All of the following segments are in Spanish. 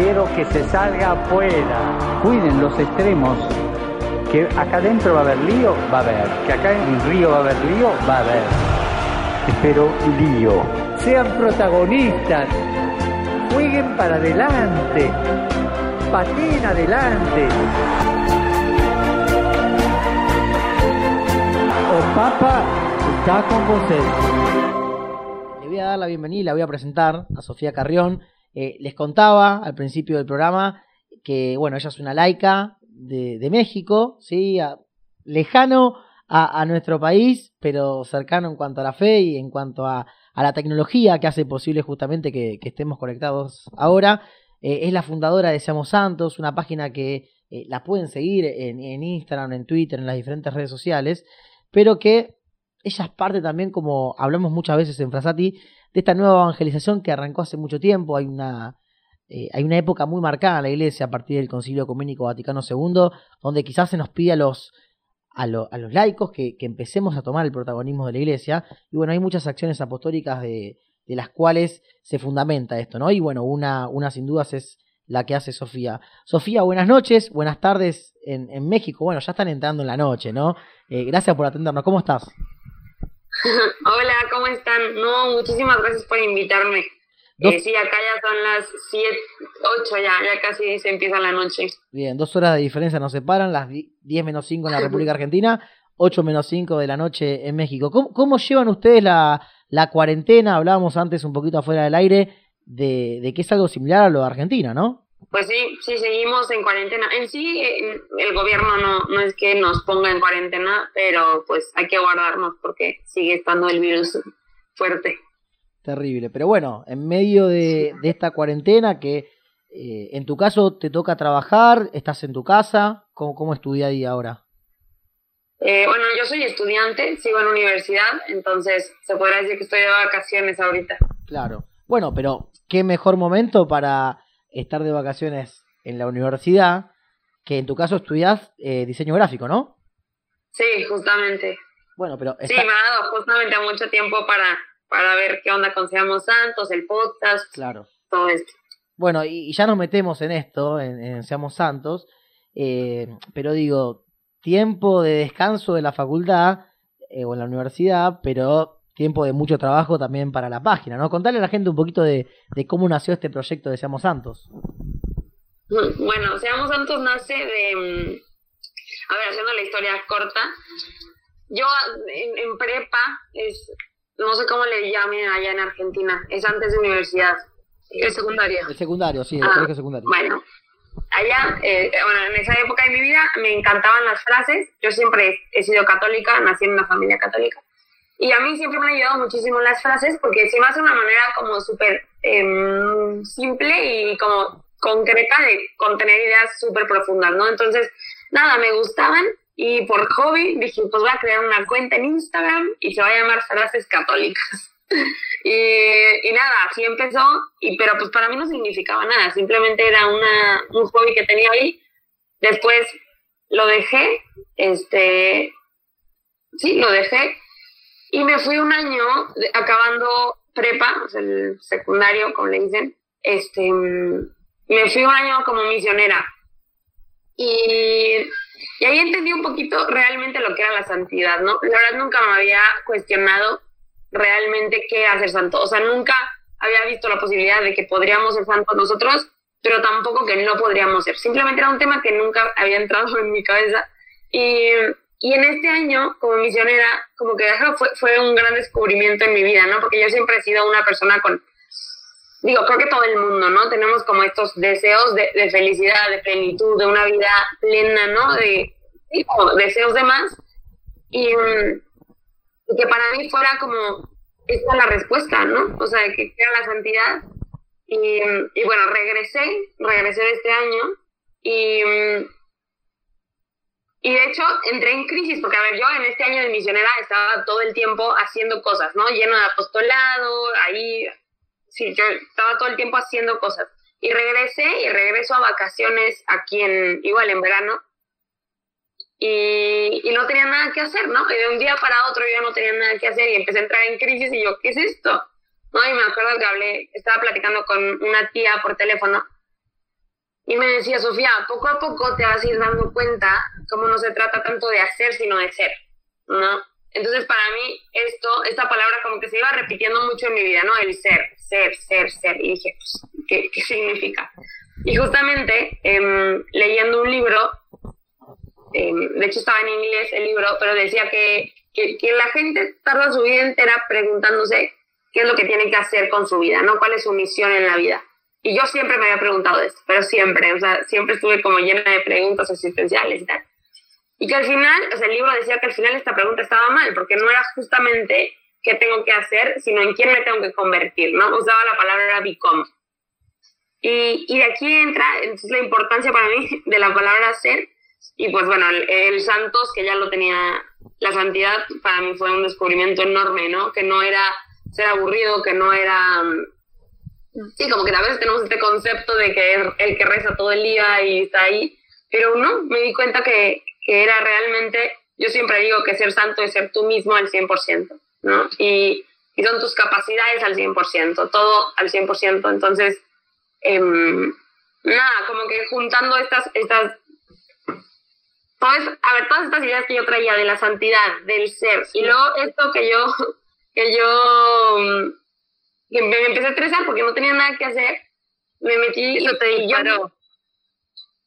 Quiero que se salga afuera. Cuiden los extremos. Que acá adentro va a haber lío, va a haber. Que acá en el río va a haber lío, va a haber. Pero lío. Sean protagonistas. Jueguen para adelante. Pateen adelante. O Papa está con vosotros. Le voy a dar la bienvenida, la voy a presentar a Sofía Carrión. Eh, les contaba al principio del programa que, bueno, ella es una laica de, México, ¿sí? Lejano a, nuestro país, pero cercano en cuanto a la fe y en cuanto a, la tecnología que hace posible justamente que, que estemos conectados ahora. Eh, es la fundadora de Seamos Santos, una página que eh, la pueden seguir en, en Instagram, en Twitter, en las diferentes redes sociales, pero que ella es parte también, como hablamos muchas veces en Frasati, de esta nueva evangelización que arrancó hace mucho tiempo. Hay una, eh, hay una época muy marcada en la iglesia a partir del Concilio Ecuménico Vaticano II, donde quizás se nos pide a los, a, a los laicos que, que empecemos a tomar el protagonismo de la iglesia. Y bueno, hay muchas acciones apostólicas de, de las cuales se fundamenta esto, ¿no? Y bueno, una, una sin dudas es la que hace Sofía. Sofía, buenas noches, buenas tardes en, en México. Bueno, ya están entrando en la noche, ¿no? Eh, gracias por atendernos. ¿Cómo estás? Hola, ¿cómo están? No, muchísimas gracias por invitarme. Eh, sí, acá ya son las 7, 8 ya, ya casi se empieza la noche. Bien, dos horas de diferencia nos separan, las di- 10 menos 5 en la República Argentina, 8 menos 5 de la noche en México. ¿Cómo, cómo llevan ustedes la, la cuarentena? Hablábamos antes un poquito afuera del aire de, de que es algo similar a lo de Argentina, ¿no? Pues sí, sí, seguimos en cuarentena. En sí, el gobierno no, no es que nos ponga en cuarentena, pero pues hay que guardarnos porque sigue estando el virus fuerte. Terrible. Pero bueno, en medio de, de esta cuarentena que eh, en tu caso te toca trabajar, estás en tu casa, ¿cómo, cómo es tu día a día ahora? Eh, bueno, yo soy estudiante, sigo en universidad, entonces se podrá decir que estoy de vacaciones ahorita. Claro. Bueno, pero qué mejor momento para estar de vacaciones en la universidad, que en tu caso estudias eh, diseño gráfico, ¿no? Sí, justamente. Bueno, pero Sí, está- me ha dado justamente mucho tiempo para, para ver qué onda con Seamos Santos, el podcast, claro. todo esto. Bueno, y, y ya nos metemos en esto, en, en Seamos Santos, eh, pero digo, tiempo de descanso de la facultad eh, o en la universidad, pero tiempo de mucho trabajo también para la página, ¿no? Contarle a la gente un poquito de, de cómo nació este proyecto de Seamos Santos. Bueno, Seamos Santos nace de... mm, A ver, haciendo la historia corta, yo en, en prepa, es, no sé cómo le llamen allá en Argentina, es antes de universidad, es secundaria. El secundario, sí, el Ah, colegio secundario. Bueno, allá, eh, bueno, en esa época de mi vida me encantaban las frases. Yo siempre he sido católica, nací en una familia católica. Y a mí siempre me han ayudado muchísimo las frases porque se me hace una manera como súper em, simple y como concreta de contener ideas súper profundas, ¿no? Entonces, nada, me gustaban y por hobby dije, pues voy a crear una cuenta en Instagram y se va a llamar Frases Católicas. Y, y nada, así empezó, y, pero pues para mí no significaba nada, simplemente era una, un hobby que tenía ahí. Después lo dejé, este, sí, lo dejé, y me fui un año de- acabando prepa, o sea, el secundario, como le dicen, este, mm, me fui un año como misionera. Y, y ahí entendí un poquito realmente lo que era la santidad, ¿no? La verdad nunca me había cuestionado realmente qué era ser santo. O sea, nunca había visto la posibilidad de que podríamos ser santos nosotros, pero tampoco que no podríamos ser. Simplemente era un tema que nunca había entrado en mi cabeza. Y, y en este año, como misionera, como que fue, fue un gran descubrimiento en mi vida, ¿no? Porque yo siempre he sido una persona con, digo, creo que todo el mundo, ¿no? Tenemos como estos deseos de, de felicidad, de plenitud, de una vida plena, ¿no? De, como deseos de más. Y, mm, y que para mí fuera como esta la respuesta, ¿no? O sea, que era la santidad. Y, y bueno, regresé, regresé de este año y, y de hecho entré en crisis, porque a ver, yo en este año de misionera estaba todo el tiempo haciendo cosas, ¿no? Lleno de apostolado, ahí, sí, yo estaba todo el tiempo haciendo cosas. Y regresé y regreso a vacaciones aquí en, igual en verano, y, y, no tenía nada que hacer, ¿no? Y de un día para otro yo no tenía nada que hacer y empecé a entrar en crisis y yo, ¿qué es esto? ¿No? Y me acuerdo que hablé, estaba platicando con una tía por teléfono y me decía, Sofía, poco a poco te vas a ir dando cuenta cómo no se trata tanto de hacer, sino de ser, ¿no? Entonces, para mí, esto, esta palabra como que se iba repitiendo mucho en mi vida, ¿no? El ser, ser, ser, ser. Y dije, pues, ¿qué, qué significa? Y justamente, eh, leyendo un libro, eh, de hecho estaba en inglés el libro, pero decía que, que, que, la gente tarda su vida entera preguntándose qué es lo que tiene que hacer con su vida, ¿no? ¿Cuál es su misión en la vida? Y yo siempre me había preguntado esto, pero siempre, o sea, siempre estuve como llena de preguntas existenciales y tal. Y que al final, o sea, el libro decía que al final esta pregunta estaba mal, porque no era justamente qué tengo que hacer, sino en quién me tengo que convertir, ¿no? Usaba la palabra become. Y, y de aquí entra entonces la importancia para mí de la palabra ser. Y pues bueno, el, el, Santos, que ya lo tenía, la santidad para mí fue un descubrimiento enorme, ¿no? Que no era ser aburrido, que no era Sí, como que a veces tenemos este concepto de que es el que reza todo el día y está ahí, pero no, me di cuenta que, que era realmente, yo siempre digo que ser santo es ser tú mismo al 100%, ¿no? Y, y son tus capacidades al 100%, todo al 100%, entonces, eh, nada, como que juntando estas, estas pues, a ver, todas estas ideas que yo traía de la santidad, del ser, y luego esto que yo, que yo que me empecé a estresar porque no tenía nada que hacer, me metí Eso te disparó.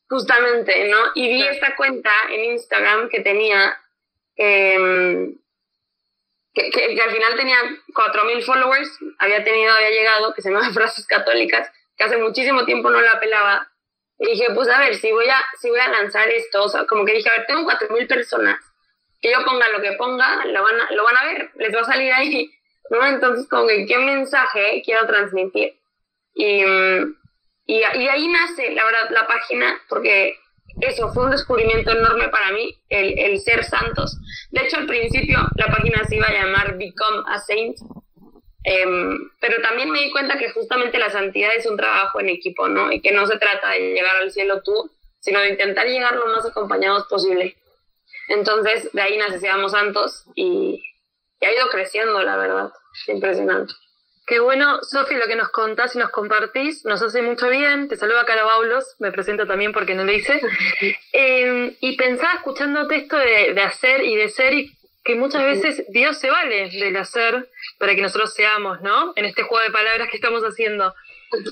Justamente, ¿no? Y vi esta cuenta en Instagram que tenía, eh, que, que, que, al final tenía 4.000 followers, había tenido, había llegado, que se llama Frases Católicas, que hace muchísimo tiempo no la pelaba. Y dije, pues a ver, si voy a, si voy a lanzar esto, o sea, como que dije, a ver, tengo 4.000 personas, que yo ponga lo que ponga, lo van, a, lo van a ver, les va a salir ahí ¿no? Entonces, como que, ¿qué mensaje quiero transmitir? Y, y, ahí nace, la verdad, la página, porque eso fue un descubrimiento enorme para mí, el, el ser santos. De hecho, al principio la página se iba a llamar Become a Saint, eh, pero también me di cuenta que justamente la santidad es un trabajo en equipo, ¿no? Y que no se trata de llegar al cielo tú, sino de intentar llegar lo más acompañados posible. Entonces, de ahí nace Seamos Santos y, y ha ido creciendo, la verdad. Impresionante. Qué bueno, Sofi, lo que nos contás y nos compartís nos hace mucho bien. Te saluda Cara Baulos, me presento también porque no lo hice. eh, y pensaba escuchándote esto de, de, hacer y de ser y que muchas veces Dios se vale del hacer para que nosotros seamos, ¿no? En este juego de palabras que estamos haciendo.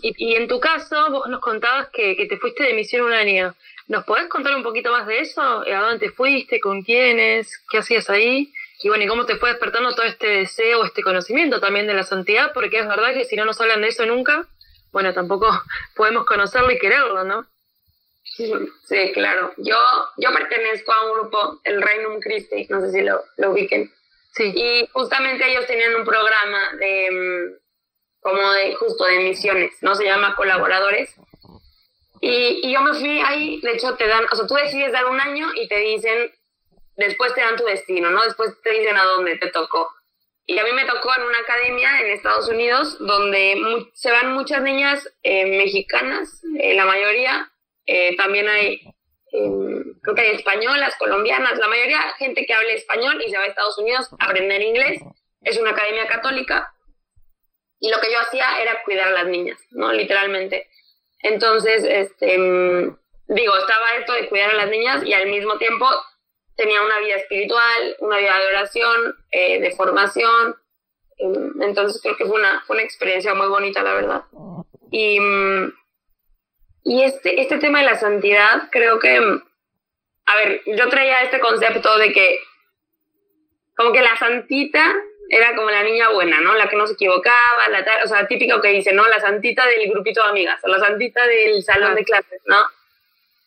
Y, y en tu caso, vos nos contabas que, que, te fuiste de misión un año. ¿Nos podés contar un poquito más de eso? ¿A dónde te fuiste? ¿Con quiénes? ¿Qué hacías ahí? Y bueno, ¿y cómo te fue despertando todo este deseo, este conocimiento también de la santidad? Porque es verdad que si no nos hablan de eso nunca, bueno, tampoco podemos conocerlo y quererlo, ¿no? Sí, claro. Yo, yo pertenezco a un grupo, el Reino Christi, no sé si lo, lo ubiquen. Sí. Y justamente ellos tenían un programa de, mm, como de, justo de misiones, ¿no? Se llama Colaboradores. Y, y yo me fui ahí, de hecho te dan, o sea, tú decides dar un año y te dicen, después te dan tu destino, ¿no? Después te dicen a dónde te tocó. Y a mí me tocó en una academia en Estados Unidos donde se van muchas niñas eh, mexicanas, eh, la mayoría, eh, también hay, em, creo que hay españolas, colombianas, la mayoría gente que hable español y se va a Estados Unidos a aprender inglés. Es una academia católica y lo que yo hacía era cuidar a las niñas, ¿no? Literalmente. Entonces, este, em, digo, estaba esto de cuidar a las niñas y al mismo tiempo tenía una vida espiritual, una vida de oración, eh, de formación. Entonces creo que fue una, fue una experiencia muy bonita, la verdad. Y, y este, este tema de la santidad, creo que, a ver, yo traía este concepto de que como que la santita era como la niña buena, ¿no? La que no se equivocaba, la o sea, típico que dice, ¿no? La santita del grupito de amigas, o la santita del salón de clases, ¿no?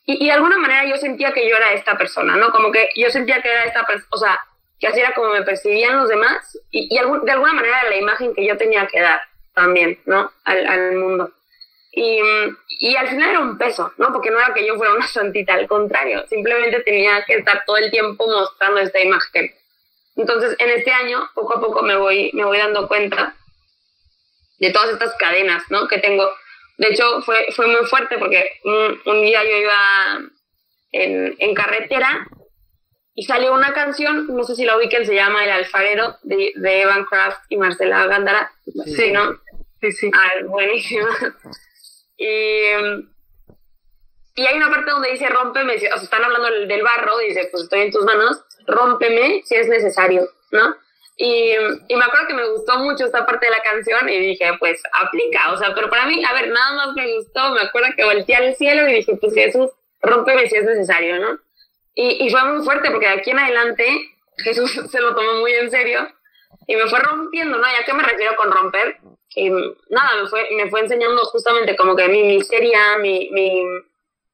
Y, y, de alguna manera yo sentía que yo era esta persona, ¿no? Como que yo sentía que era esta persona, o sea, que así era como me percibían los demás y, y algún, de alguna manera la imagen que yo tenía que dar también, ¿no? Al, al, mundo. Y, y, al final era un peso, ¿no? Porque no era que yo fuera una santita, al contrario, simplemente tenía que estar todo el tiempo mostrando esta imagen. Entonces, en este año, poco a poco me voy, me voy dando cuenta de todas estas cadenas, ¿no? Que tengo. De hecho, fue, fue muy fuerte porque un, un día yo iba en, en, carretera y salió una canción, no sé si la ubiquen, se llama El Alfarero, de, de Evan Kraft y Marcela Gándara. Sí, ¿no? Sí, sí. Ah, buenísima. Y, y hay una parte donde dice rómpeme, o sea, están hablando del barro, dice, pues estoy en tus manos, rómpeme si es necesario, ¿no? Y, y, me acuerdo que me gustó mucho esta parte de la canción y dije, pues aplica, o sea, pero para mí, a ver, nada más me gustó, me acuerdo que volteé al cielo y dije, pues Jesús, rómpeme si es necesario, ¿no? Y, y fue muy fuerte porque de aquí en adelante Jesús se lo tomó muy en serio y me fue rompiendo, ¿no? ¿Y a qué me refiero con romper? Y nada, me fue, me fue enseñando justamente como que mi miseria, mi, mi,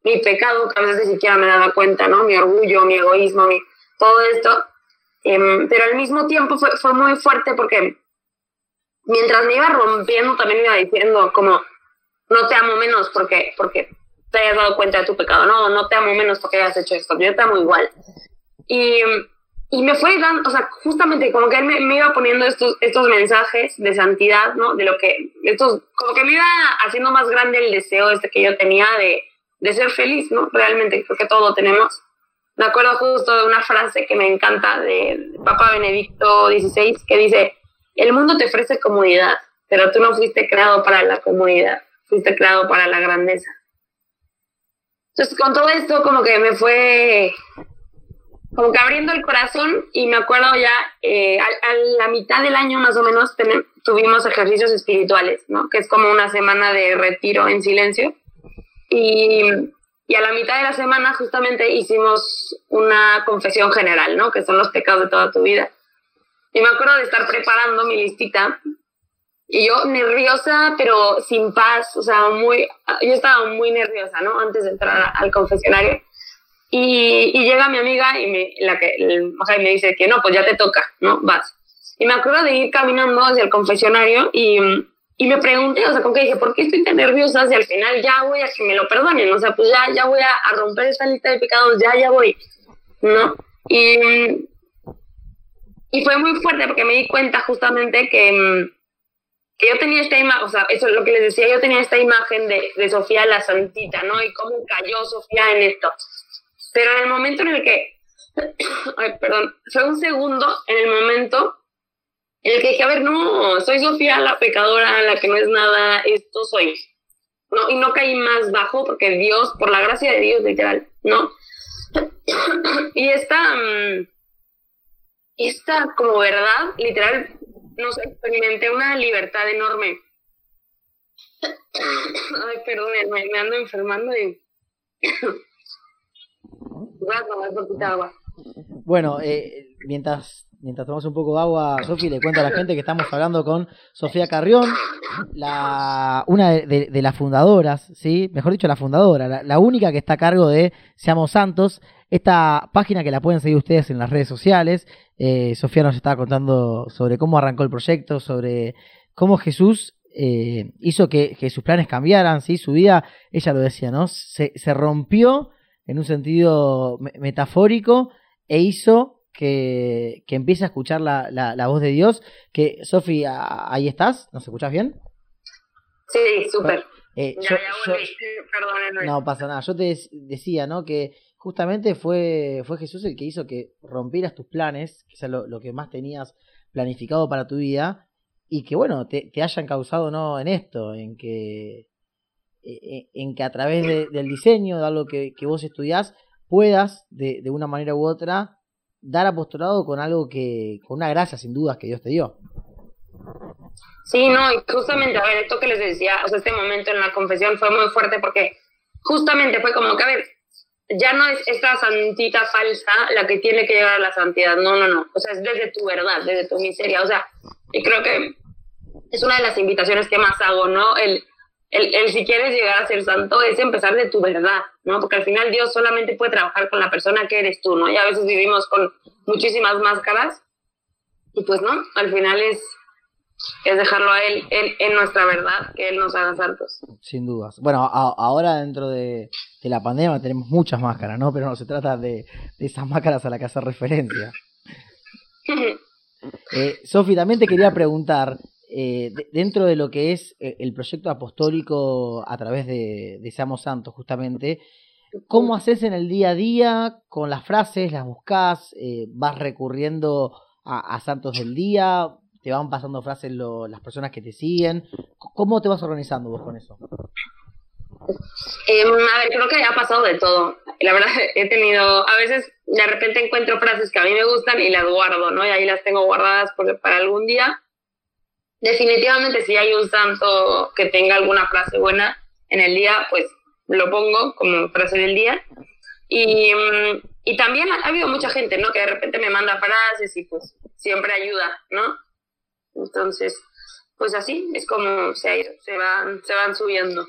mi pecado, que a veces ni siquiera me daba cuenta, ¿no? Mi orgullo, mi egoísmo, mi, todo esto. Eh, pero al mismo tiempo fue, fue muy fuerte porque mientras me iba rompiendo también me iba diciendo como, no te amo menos porque, porque te hayas dado cuenta de tu pecado, no, no te amo menos porque hayas hecho esto, yo te amo igual. Y y me fue dando, o sea, justamente como que él me, me, iba poniendo estos, estos mensajes de santidad, ¿no? De lo que, estos, como que me iba haciendo más grande el deseo este que yo tenía de, de ser feliz, ¿no? Realmente, creo que todo tenemos. Me acuerdo justo de una frase que me encanta de Papa Benedicto XVI, que dice, el mundo te ofrece comodidad, pero tú no fuiste creado para la comodidad, fuiste creado para la grandeza. Entonces, con todo esto, como que me fue como que abriendo el corazón y me acuerdo ya eh, a, a, la mitad del año más o menos tuvimos ejercicios espirituales, ¿no? Que es como una semana de retiro en silencio. Y, y, a la mitad de la semana justamente hicimos una confesión general, ¿no? Que son los pecados de toda tu vida. Y me acuerdo de estar preparando mi listita y yo nerviosa, pero sin paz, o sea, muy, yo estaba muy nerviosa, ¿no? Antes de entrar al confesionario. Y, y, llega mi amiga y me, la que, o sea, me dice que no, pues ya te toca, ¿no? Vas. Y me acuerdo de ir caminando hacia el confesionario y, y me pregunté, o sea, con que dije, ¿por qué estoy tan nerviosa si al final ya voy a que me lo perdonen? O sea, pues ya, ya voy a, a romper esta lista de pecados, ya, ya voy, ¿no? Y, y fue muy fuerte porque me di cuenta justamente que, que yo tenía esta imagen, o sea, eso es lo que les decía, yo tenía esta imagen de, de Sofía la Santita, ¿no? Y cómo cayó Sofía en esto. Pero en el momento en el que, ay, perdón, fue un segundo en el momento el que dije, a ver, no, soy Sofía la pecadora, la que no es nada, esto soy. ¿no? Y no caí más bajo porque Dios, por la gracia de Dios, literal, ¿no? y esta, mm, esta como verdad, literal, no sé, experimenté una libertad enorme. Ay, perdón, me, ando enfermando y... Bueno, eh, mientras, mientras tomamos un poco de agua, Sofi, le cuento a la gente que estamos hablando con Sofía Carrión, la, una de, las fundadoras, ¿sí? mejor dicho, la fundadora, la, única que está a cargo de Seamos Santos, esta página que la pueden seguir ustedes en las redes sociales. Eh, Sofía nos estaba contando sobre cómo arrancó el proyecto, sobre cómo Jesús eh, hizo que, sus planes cambiaran, ¿sí? su vida, ella lo decía, ¿no? Se rompió en un sentido metafórico e hizo que, que empiece a escuchar la, la, la, voz de Dios. Que, Sofi, ahí estás, ¿nos escuchas bien? Sí, súper. Eh, yo, yo, no pasa nada. Yo te decía, ¿no? Que justamente fue, fue Jesús el que hizo que rompieras tus planes, que es lo, lo que más tenías planificado para tu vida, y que, bueno, te, te hayan causado, ¿no? En esto, en que eh, eh, en que a través de, del diseño, de algo que, que vos estudiás, puedas, de, de, una manera u otra, dar apostolado con algo que, con una gracia sin dudas que Dios te dio. Sí, no, y justamente, a ver, esto que les decía, o sea, este momento en la confesión fue muy fuerte porque justamente fue como que, a ver, ya no es esta santita falsa la que tiene que llegar a la santidad, no, no, no, o sea, es desde tu verdad, desde tu miseria, o sea, y creo que es una de las invitaciones que más hago, ¿no? El, el, el, si quieres llegar a ser santo es empezar de tu verdad, ¿no? Porque al final Dios solamente puede trabajar con la persona que eres tú, ¿no? Y a veces vivimos con muchísimas máscaras y pues no, al final es es dejarlo a Él en, nuestra verdad, que Él nos haga santos. Sin dudas. Bueno, ahora dentro de, la pandemia tenemos muchas máscaras, ¿no? Pero no se trata de, esas máscaras a las que hace referencia. eh, Sofi, también te quería preguntar, eh, dentro de lo que es eh, el proyecto apostólico a través de, de Santos, justamente, ¿cómo haces en el día a día con las frases? ¿Las buscas? Eh, ¿Vas recurriendo a, santos del día? te van pasando frases las personas que te siguen. ¿Cómo te vas organizando vos con eso? Em, a ver, creo que ha pasado de todo. La verdad, he tenido, a veces de repente encuentro frases que a mí me gustan y las guardo, ¿no? Y ahí las tengo guardadas para algún día. Definitivamente si hay un santo que tenga alguna frase buena en el día, pues lo pongo como frase del día. Y, mm, y también ha habido mucha gente, ¿no? Que de repente me manda frases y pues siempre ayuda, ¿no? Entonces, pues así es como se, se, van, se van subiendo.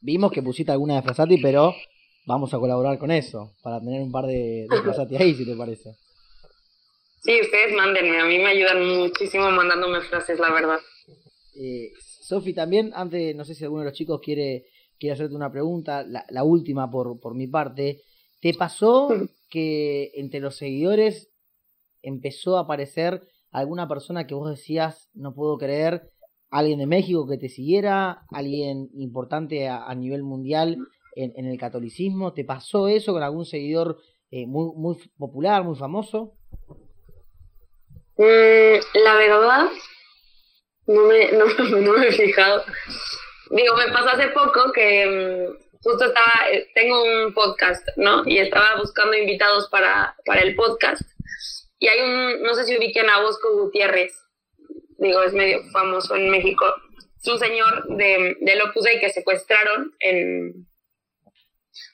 Vimos que pusiste alguna de Frasati, pero vamos a colaborar con eso, para tener un par de, de Frasati ahí, si te parece. Sí, ustedes mándenme, a mí me ayudan muchísimo mandándome frases, la verdad. Eh, Sofi, también, antes, no sé si alguno de los chicos quiere, quiere hacerte una pregunta, la, la última por, por mi parte. ¿Te pasó que entre los seguidores empezó a aparecer alguna persona que vos decías, no puedo creer, alguien de México que te siguiera, alguien importante a, nivel mundial en, el catolicismo. ¿Te pasó eso con algún seguidor eh, muy, muy popular, muy famoso? Mm, la verdad, no me, no, me he fijado. Digo, me pasó hace poco que mm, justo estaba, eh, tengo un podcast, ¿no? Y estaba buscando invitados para, para el podcast. Y hay un, no sé si ubiquen a Bosco Gutiérrez, digo, es medio famoso en México. Es un señor de, de Opus Dei que secuestraron en...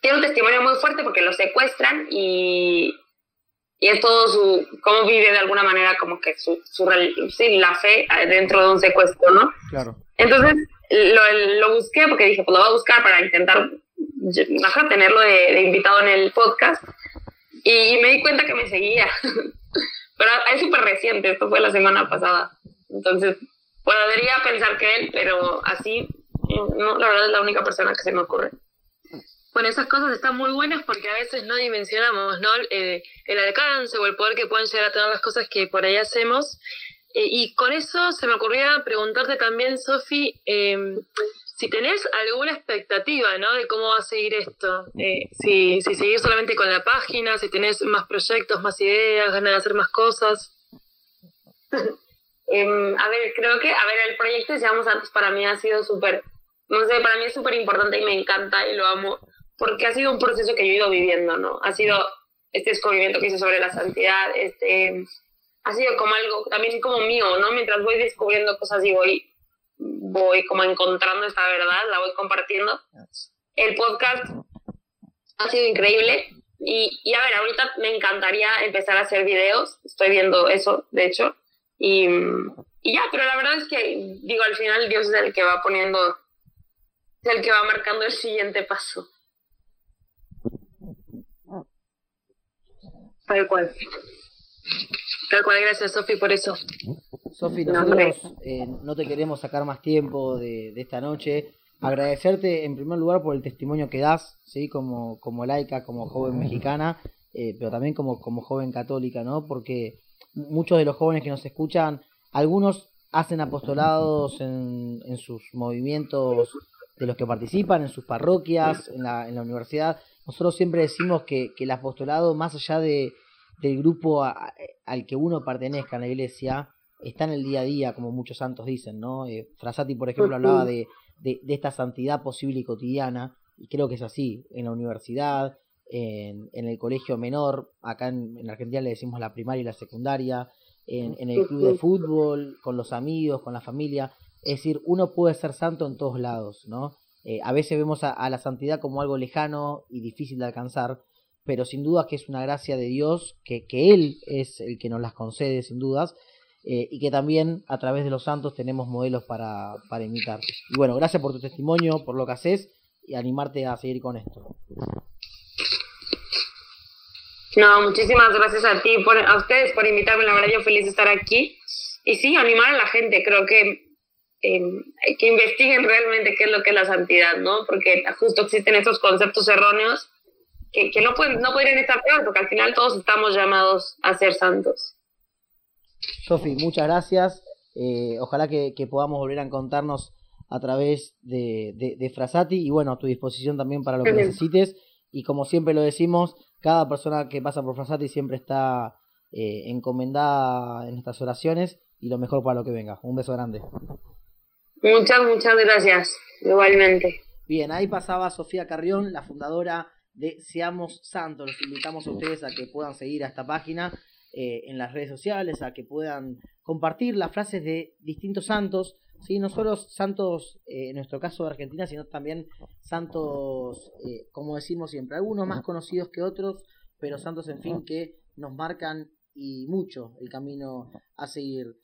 Tiene un testimonio muy fuerte porque lo secuestran y, y es todo su, cómo vive de alguna manera como que su, su sí, la fe dentro de un secuestro, ¿no? Claro. Entonces lo, lo busqué porque dije, pues lo voy a buscar para intentar tenerlo de, de invitado en el podcast y me di cuenta que me seguía. Pero es súper reciente, esto fue la semana pasada. Entonces, podría pensar que él, pero así, no, la verdad es la única persona que se me ocurre. Bueno, esas cosas están muy buenas porque a veces no dimensionamos ¿no? Eh, el alcance o el poder que pueden llegar a tener las cosas que por ahí hacemos. Eh, y con eso se me ocurría preguntarte también, Sofi, eh, si tenés alguna expectativa, ¿no? De cómo va a seguir esto. Eh, si, si seguir solamente con la página, si tenés más proyectos, más ideas, ganas de hacer más cosas. Em, a ver, creo que, a ver, el proyecto de Seamos Santos para mí ha sido súper, no sé, para mí es súper importante y me encanta y lo amo, porque ha sido un proceso que yo he ido viviendo, ¿no? Ha sido este descubrimiento que hice sobre la santidad, este, ha sido como algo también como mío, ¿no? Mientras voy descubriendo cosas y voy voy como encontrando esta verdad, la voy compartiendo. El podcast ha sido increíble y, y a ver, ahorita me encantaría empezar a hacer videos, estoy viendo eso, de hecho, y, y ya, pero la verdad es que, digo, al final Dios es el que va poniendo, es el que va marcando el siguiente paso. Tal cual. Tal cual, gracias Sofi por eso. Sofi, nosotros eh, no te queremos sacar más tiempo de, esta noche. Agradecerte en primer lugar por el testimonio que das, ¿sí? como, como laica, como joven mexicana, eh, pero también como, como joven católica, ¿no? Porque muchos de los jóvenes que nos escuchan, algunos hacen apostolados en, en sus movimientos de los que participan, en sus parroquias, en la, en la universidad. Nosotros siempre decimos que, que el apostolado, más allá de, del grupo al que uno pertenezca en la iglesia, está en el día a día, como muchos santos dicen, ¿no? Eh, Frasati, por ejemplo, hablaba de, de, esta santidad posible y cotidiana, y creo que es así, en la universidad, en, en el colegio menor, acá en, en, Argentina le decimos la primaria y la secundaria, en, en el club de fútbol, con los amigos, con la familia, es decir, uno puede ser santo en todos lados, ¿no? Eh, a veces vemos a, la santidad como algo lejano y difícil de alcanzar, pero sin duda que es una gracia de Dios, que, que Él es el que nos las concede, sin dudas, eh, y que también a través de los santos tenemos modelos para, para imitar. Y bueno, gracias por tu testimonio, por lo que haces y animarte a seguir con esto. No, muchísimas gracias a ti, por, a ustedes por invitarme, la verdad yo feliz de estar aquí y sí, animar a la gente, creo que que investiguen realmente qué es lo que es la santidad, ¿no? Porque justo existen estos conceptos erróneos que, que no, pueden, no podrían estar peor, porque al final todos estamos llamados a ser santos. Sofi, muchas gracias. Eh, ojalá que, podamos volver a encontrarnos a través de, de, Frasati y bueno, a tu disposición también para lo que necesites. Y como siempre lo decimos, cada persona que pasa por Frasati siempre está eh, encomendada en estas oraciones y lo mejor para lo que venga. Un beso grande. Muchas, muchas gracias, igualmente. Bien, ahí pasaba Sofía Carrión, la fundadora de Seamos Santos. Los invitamos a ustedes a que puedan seguir a esta página eh, en las redes sociales, a que puedan compartir las frases de distintos santos, ¿sí? no solo santos, eh, en nuestro caso de Argentina, sino también santos, eh, como decimos siempre, algunos más conocidos que otros, pero santos, en fin, que nos marcan y mucho el camino a seguir.